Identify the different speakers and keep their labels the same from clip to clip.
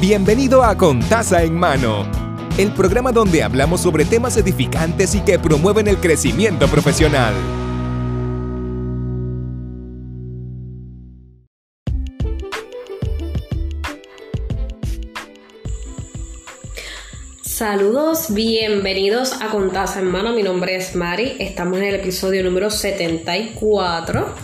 Speaker 1: Bienvenido a Contaza en Mano, el programa donde hablamos sobre temas edificantes y que promueven el crecimiento profesional.
Speaker 2: Saludos, bienvenidos a Contaza en Mano. Mi nombre es Mari. Estamos en el episodio número 74.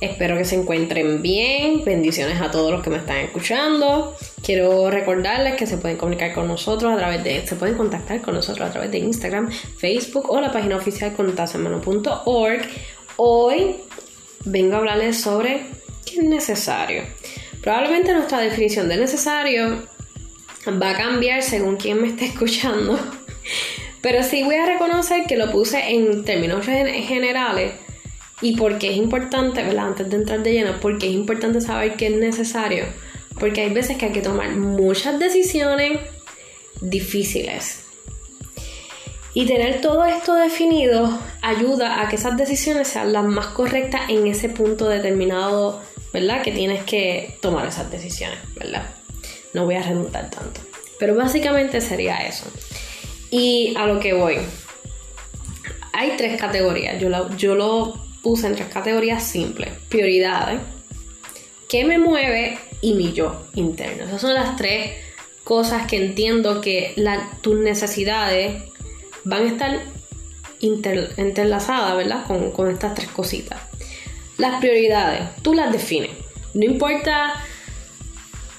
Speaker 2: Espero que se encuentren bien. Bendiciones a todos los que me están escuchando. Quiero recordarles que se pueden comunicar con nosotros a través de, se pueden contactar con nosotros a través de Instagram, Facebook o la página oficial contasemano.org. Hoy vengo a hablarles sobre qué es necesario. Probablemente nuestra definición de necesario va a cambiar según quien me esté escuchando. Pero sí voy a reconocer que lo puse en términos generales y porque es importante, ¿verdad? Antes de entrar de lleno, porque es importante saber qué es necesario. Porque hay veces que hay que tomar muchas decisiones difíciles. Y tener todo esto definido ayuda a que esas decisiones sean las más correctas en ese punto determinado, ¿verdad? Que tienes que tomar esas decisiones, ¿verdad? No voy a redundar tanto. Pero básicamente sería eso. Y a lo que voy. Hay tres categorías. Yo lo, yo lo puse en tres categorías simples. Prioridades, qué me mueve y mi yo interno. Esas son las tres cosas que entiendo que tus necesidades van a estar interlazadas, ¿verdad? Con, con estas tres cositas. Las prioridades, tú las defines. No importa,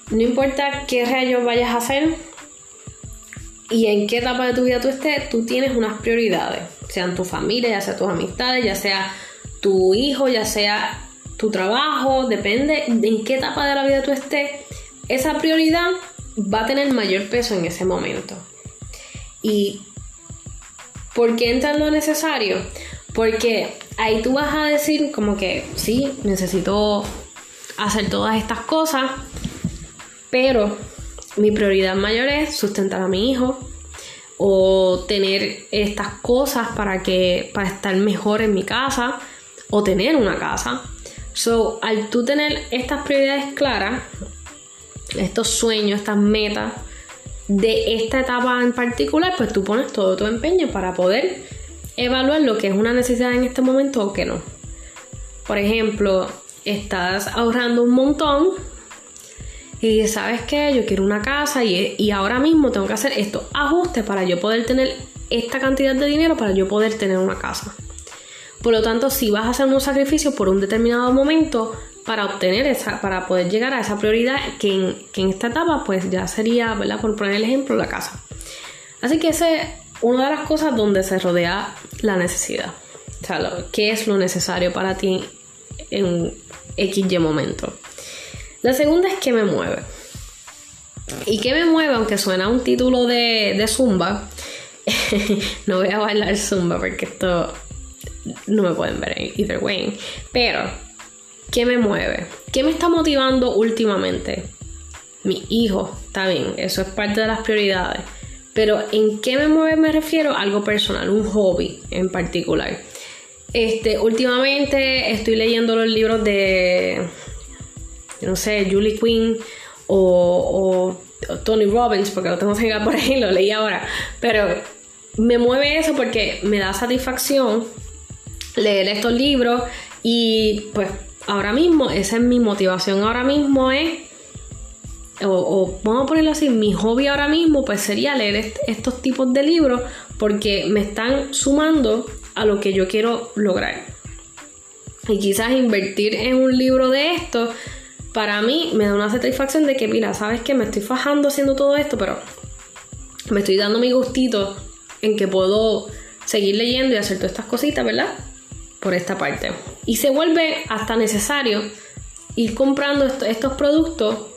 Speaker 2: no importa qué rayos vayas a hacer y en qué etapa de tu vida tú estés, tú tienes unas prioridades. Sean tu familia, ya sea tus amistades, ya sea tu hijo, ya sea tu trabajo, depende de en qué etapa de la vida tú estés, esa prioridad va a tener mayor peso en ese momento. ¿Y por qué entra lo necesario? Porque ahí tú vas a decir como que sí, necesito hacer todas estas cosas, pero mi prioridad mayor es sustentar a mi hijo o tener estas cosas para que para estar mejor en mi casa o tener una casa. So, al tú tener estas prioridades claras, estos sueños, estas metas de esta etapa en particular, pues tú pones todo tu empeño para poder evaluar lo que es una necesidad en este momento o que no. Por ejemplo, estás ahorrando un montón y sabes que yo quiero una casa y, y, ahora mismo tengo que hacer estos ajustes para yo poder tener esta cantidad de dinero para yo poder tener una casa. Por lo tanto, si vas a hacer un sacrificio por un determinado momento para obtener esa, para poder llegar a esa prioridad que en, esta etapa, pues ya sería, ¿verdad? Por poner el ejemplo, la casa. Así que esa es una de las cosas donde se rodea la necesidad. O sea, qué es lo necesario para ti en XY momento. La segunda es qué me mueve. Y qué me mueve, aunque suena un título de Zumba, no voy a bailar Zumba porque esto no me pueden ver either way. Pero, ¿qué me mueve? ¿Qué me está motivando últimamente? Mi hijo, está bien, eso es parte de las prioridades. Pero ¿en qué me mueve me refiero? Algo personal, un hobby en particular. Este, últimamente estoy leyendo los libros de, no sé, Julie Quinn o, Tony Robbins, porque lo tengo por ahí, lo leí ahora. Pero me mueve eso porque me da satisfacción leer estos libros y pues ahora mismo, esa es mi motivación ahora mismo es, o, vamos a ponerlo así, mi hobby ahora mismo pues sería leer estos tipos de libros porque me están sumando a lo que yo quiero lograr. Y quizás invertir en un libro de esto, para mí me da una satisfacción de que, mira, sabes que me estoy fajando haciendo todo esto, pero me estoy dando mi gustito en que puedo seguir leyendo y hacer todas estas cositas, ¿verdad? Por esta parte. Y se vuelve hasta necesario ir comprando estos productos,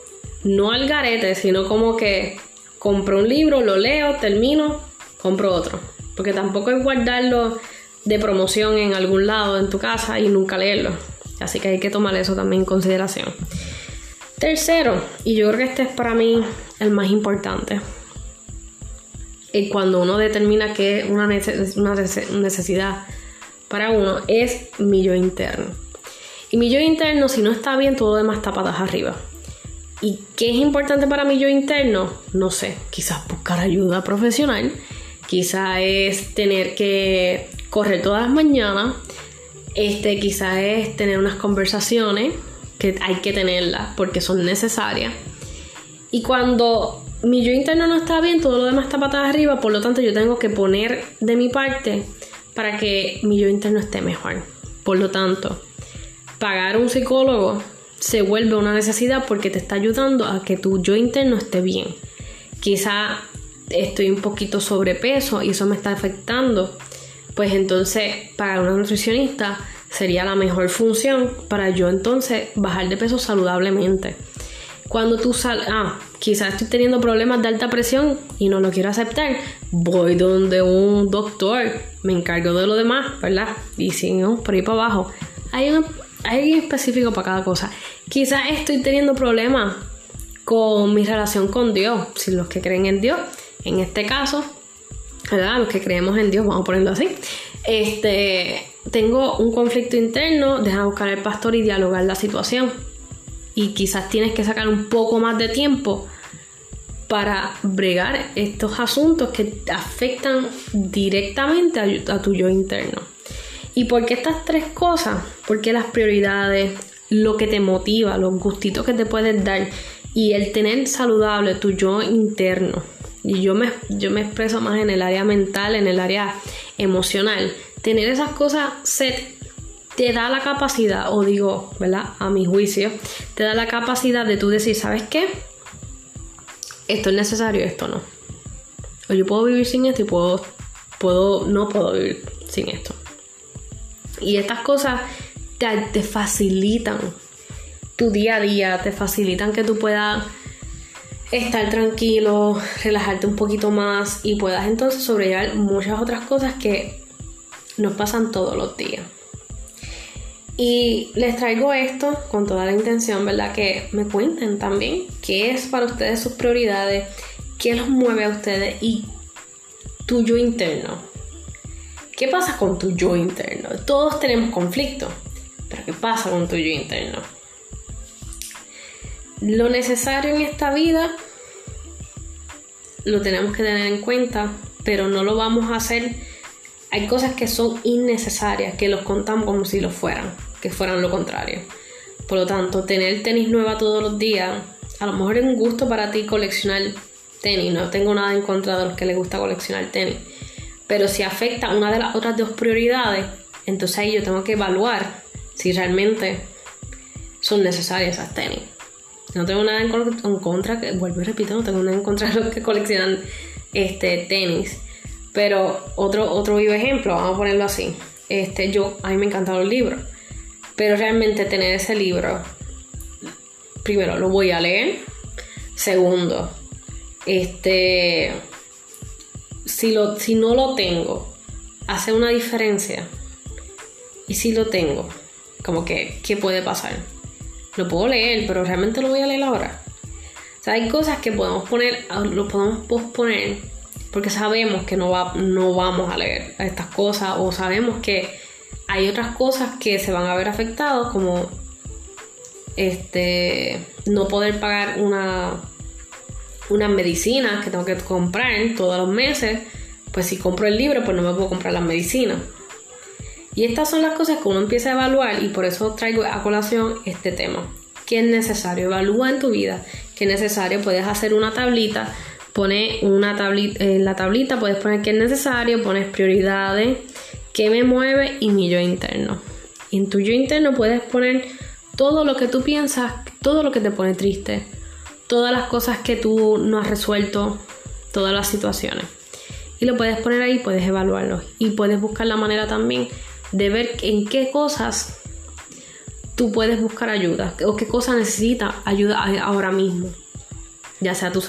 Speaker 2: no al garete, sino como que compro un libro, lo leo, termino, compro otro. Porque tampoco es guardarlo de promoción en algún lado en tu casa y nunca leerlo. Así que hay que tomar eso también en consideración. Tercero, y yo creo que este es para mí el más importante, es cuando uno determina que una, una necesidad para uno es mi yo interno. Y mi yo interno, si no está bien, todo lo demás está patas arriba. ¿Y qué es importante para mí yo interno? No sé, quizás buscar ayuda profesional, quizás es tener que correr todas las mañanas, este, quizás es tener unas conversaciones que hay que tenerlas porque son necesarias. Y cuando mi yo interno no está bien, todo lo demás está patada arriba, por lo tanto yo tengo que poner de mi parte para que mi yo interno esté mejor. Por lo tanto, pagar un psicólogo se vuelve una necesidad porque te está ayudando a que tu yo interno esté bien. Quizá estoy un poquito sobrepeso y eso me está afectando. Pues entonces para una nutricionista sería la mejor función para yo entonces bajar de peso saludablemente. Cuando tú sal, ah, quizás estoy teniendo problemas de alta presión y no lo quiero aceptar, voy donde un doctor, me encargo de lo demás, ¿verdad? Y si no, por ahí para abajo. Hay un hay específico para cada cosa. Quizás estoy teniendo problemas con mi relación con Dios, si los que creen en Dios, en este caso, ¿verdad? Los que creemos en Dios, vamos a ponerlo así. Este, tengo un conflicto interno, deja buscar al pastor y dialogar la situación. Y quizás tienes que sacar un poco más de tiempo para bregar estos asuntos que afectan directamente a tu yo interno. ¿Y por qué estas tres cosas? Porque las prioridades, lo que te motiva, los gustitos que te puedes dar y el tener saludable tu yo interno. Y yo me, yo me expreso más en el área mental, en el área emocional. Tener esas cosas se te da la capacidad, o digo, ¿verdad? A mi juicio, te da la capacidad de tú decir, ¿sabes qué? Esto es necesario, esto no. O yo puedo vivir sin esto y puedo, puedo, no puedo vivir sin esto. Y estas cosas te, facilitan tu día a día, te facilitan que tú puedas estar tranquilo, relajarte un poquito más y puedas entonces sobrellevar muchas otras cosas que nos pasan todos los días. Y les traigo esto con toda la intención, ¿verdad? Que me cuenten también qué es para ustedes sus prioridades, qué los mueve a ustedes y tuyo interno. ¿Qué pasa con tu yo interno? Todos tenemos conflicto, pero ¿qué pasa con tu yo interno? Lo necesario en esta vida lo tenemos que tener en cuenta, pero no lo vamos a hacer. Hay cosas que son innecesarias, que los contamos como si lo fueran, que fueran lo contrario. Por lo tanto, tener tenis nueva todos los días, a lo mejor es un gusto para ti coleccionar tenis. No tengo nada en contra de los que les gusta coleccionar tenis pero si afecta una de las otras dos prioridades, entonces ahí yo tengo que evaluar si realmente son necesarias esas tenis. No tengo nada en, contra, que, vuelvo y repito, no tengo nada en contra de los que coleccionan este, tenis. Pero otro, otro vivo ejemplo, vamos a ponerlo así. Este, yo, a mí me encantan los libros. Pero realmente tener ese libro, primero, lo voy a leer. Segundo, este, si, lo, si no lo tengo, hace una diferencia. Y si lo tengo, como que, ¿qué puede pasar? Lo puedo leer, pero realmente lo voy a leer ahora. O hay cosas que podemos poner, lo podemos posponer porque sabemos que no, va, no vamos a leer estas cosas o sabemos que hay otras cosas que se van a ver afectados como este no poder pagar una unas medicinas que tengo que comprar todos los meses, pues si compro el libro, pues no me puedo comprar las medicinas. Y estas son las cosas que uno empieza a evaluar y por eso traigo a colación este tema. ¿Qué es necesario? Evalúa en tu vida qué es necesario. Puedes hacer una tablita, pone una tablita, en la tablita puedes poner qué es necesario, pones prioridades, qué me mueve y mi yo interno. En tu yo interno puedes poner todo lo que tú piensas, todo lo que te pone triste, todas las cosas que tú no has resuelto, todas las situaciones. Y lo puedes poner ahí, puedes evaluarlo. Y puedes buscar la manera también de ver en qué cosas tú puedes buscar ayuda o qué cosas necesitas ayuda ahora mismo. Ya sea tu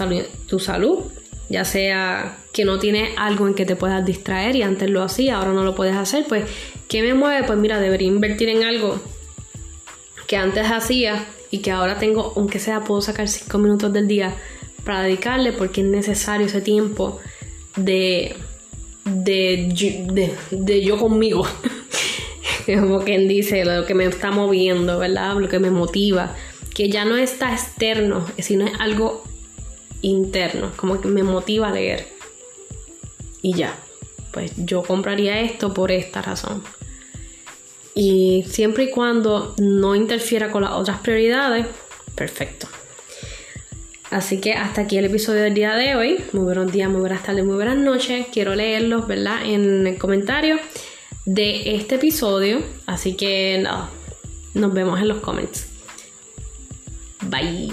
Speaker 2: tu salud, ya sea que no tienes algo en que te puedas distraer y antes lo hacía, ahora no lo puedes hacer, pues ¿qué me mueve? Pues mira, debería invertir en algo que antes hacía y que ahora tengo, aunque sea, puedo sacar 5 minutos del día para dedicarle porque es necesario ese tiempo de, de, de, yo conmigo. Como quien dice, lo que me está moviendo, ¿verdad? Lo que me motiva. que ya no está externo, sino es algo interno, como que me motiva a leer. Y ya, pues yo compraría esto por esta razón. Y siempre y cuando no interfiera con las otras prioridades, perfecto. Así que hasta aquí el episodio del día de hoy. Muy buenos días, muy buenas tardes, muy buenas noches. Quiero leerlos, ¿verdad? En el comentario de este episodio. Así que nada, nos vemos en los comments. Bye.